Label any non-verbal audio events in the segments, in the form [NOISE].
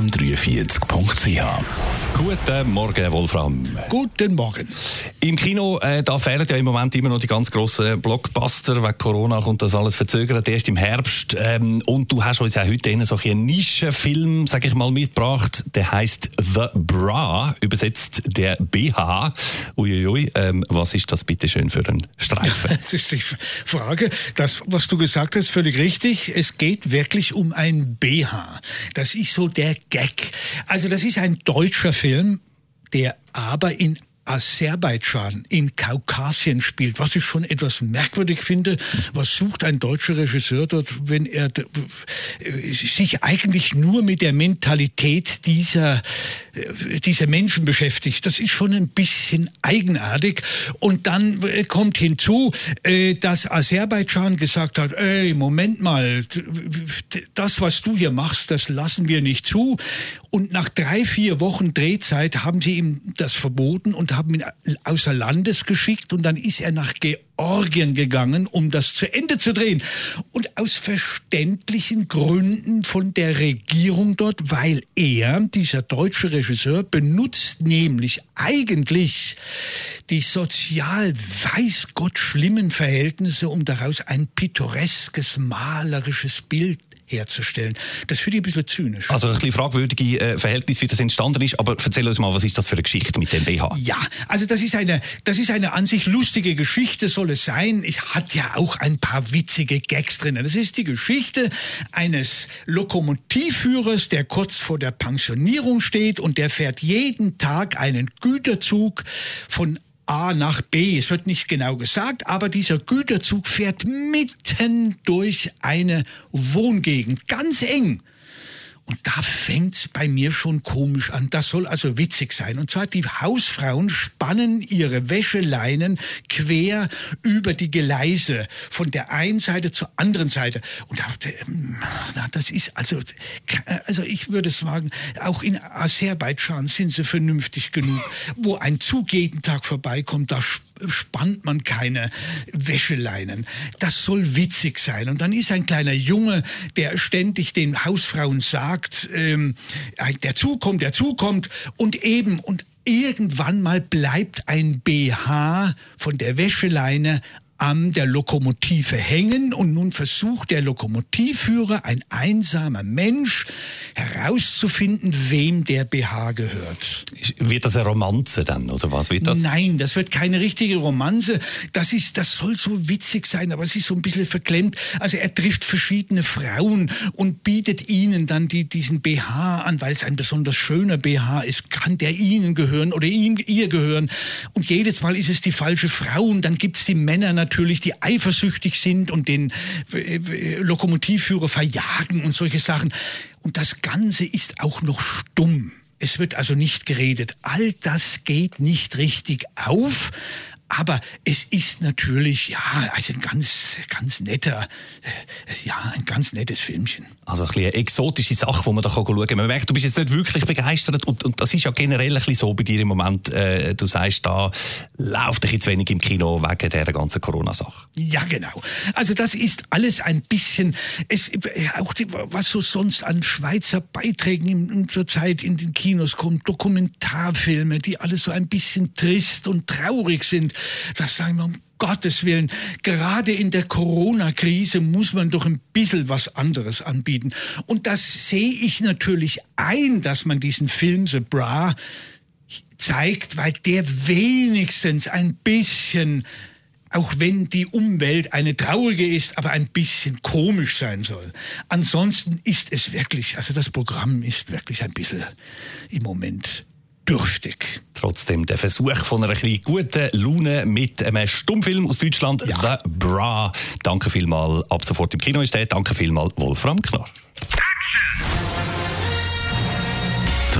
www.im43.ch Guten Morgen, Wolfram. Guten Morgen. Im Kino, äh, da fehlen ja im Moment immer noch die ganz grossen Blockbuster. Wegen Corona kommt das alles verzögert, erst im Herbst. Ähm, und du hast uns ja heute einen Nischenfilm, sag ich mal, mitgebracht. Der heißt The Bra, übersetzt der BH. Uiuiui, ähm, was ist das bitte schön für ein Streifen? [LAUGHS] das ist die Frage. Das, was du gesagt hast, völlig richtig. Es geht wirklich um ein BH. Das ist so der Gag. Also das ist ein deutscher Film, der aber in Aserbaidschan in Kaukasien spielt, was ich schon etwas merkwürdig finde. Was sucht ein deutscher Regisseur dort, wenn er äh, sich eigentlich nur mit der Mentalität dieser, äh, dieser Menschen beschäftigt? Das ist schon ein bisschen eigenartig. Und dann äh, kommt hinzu, dass Aserbaidschan gesagt hat, ey, Moment mal, das, was du hier machst, das lassen wir nicht zu. Und nach drei, vier Wochen Drehzeit haben sie ihm das verboten und haben ihn außer Landes geschickt. Und dann ist er nach Georgien gegangen, um das zu Ende zu drehen. Und aus verständlichen Gründen von der Regierung dort, weil er, dieser deutsche Regisseur, benutzt nämlich eigentlich die sozial weiß Gott schlimmen Verhältnisse, um daraus ein pittoreskes, malerisches Bild herzustellen. Das finde ich ein bisschen zynisch. Also ein bisschen fragwürdige äh, Verhältnis, wie das entstanden ist, aber erzähl uns mal, was ist das für eine Geschichte mit dem BH? Ja, also das ist eine, das ist eine an sich lustige Geschichte, soll es sein. Es hat ja auch ein paar witzige Gags drin. Das ist die Geschichte eines Lokomotivführers, der kurz vor der Pensionierung steht und der fährt jeden Tag einen Güterzug von A nach B. Es wird nicht genau gesagt, aber dieser Güterzug fährt mitten durch eine Wohngegend, ganz eng. Und da fängt's bei mir schon komisch an. Das soll also witzig sein. Und zwar die Hausfrauen spannen ihre Wäscheleinen quer über die Geleise von der einen Seite zur anderen Seite. Und ähm, das ist also, also ich würde sagen, auch in Aserbaidschan sind sie vernünftig genug. Wo ein Zug jeden Tag vorbeikommt, da spannt man keine Wäscheleinen. Das soll witzig sein. Und dann ist ein kleiner Junge, der ständig den Hausfrauen sagt, ähm, der zukommt, der zukommt und eben und irgendwann mal bleibt ein BH von der Wäscheleine an der Lokomotive hängen und nun versucht der Lokomotivführer, ein einsamer Mensch, herauszufinden, wem der BH gehört. Wird das eine Romanze dann oder was wird das? Nein, das wird keine richtige Romanze. Das ist, das soll so witzig sein, aber es ist so ein bisschen verklemmt. Also er trifft verschiedene Frauen und bietet ihnen dann die, diesen BH an, weil es ein besonders schöner BH ist, kann der ihnen gehören oder ihm, ihr gehören. Und jedes Mal ist es die falsche Frau und dann gibt's die Männer natürlich natürlich, die eifersüchtig sind und den äh, Lokomotivführer verjagen und solche Sachen. Und das Ganze ist auch noch stumm. Es wird also nicht geredet. All das geht nicht richtig auf. Aber es ist natürlich, ja, also ein ganz, ganz netter, äh, ja, ein ganz nettes Filmchen. Also ein bisschen eine exotische Sache, wo man da schauen kann. Man merkt, du bist jetzt nicht wirklich begeistert und, und das ist ja generell ein bisschen so bei dir im Moment. Äh, du sagst, da läuft ein bisschen zu wenig im Kino wegen der ganzen Corona-Sache. Ja, genau. Also das ist alles ein bisschen, es, auch die, was so sonst an Schweizer Beiträgen in, in zur Zeit in den Kinos kommt, Dokumentarfilme, die alles so ein bisschen trist und traurig sind. Das sagen wir um Gottes Willen, gerade in der Corona-Krise muss man doch ein bisschen was anderes anbieten. Und das sehe ich natürlich ein, dass man diesen Film The Bra zeigt, weil der wenigstens ein bisschen auch wenn die Umwelt eine traurige ist, aber ein bisschen komisch sein soll. Ansonsten ist es wirklich, also das Programm ist wirklich ein bisschen im Moment dürftig. Trotzdem der Versuch von einer guten Laune mit einem Stummfilm aus Deutschland, ja. The Bra. Danke vielmals, ab sofort im Kino ist der. Danke vielmals, Wolfram Knorr.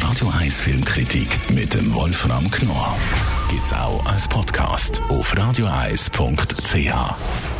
Radio 1 Filmkritik mit dem Wolfram Knorr gibt's auch als Podcast auf radioeis.ch.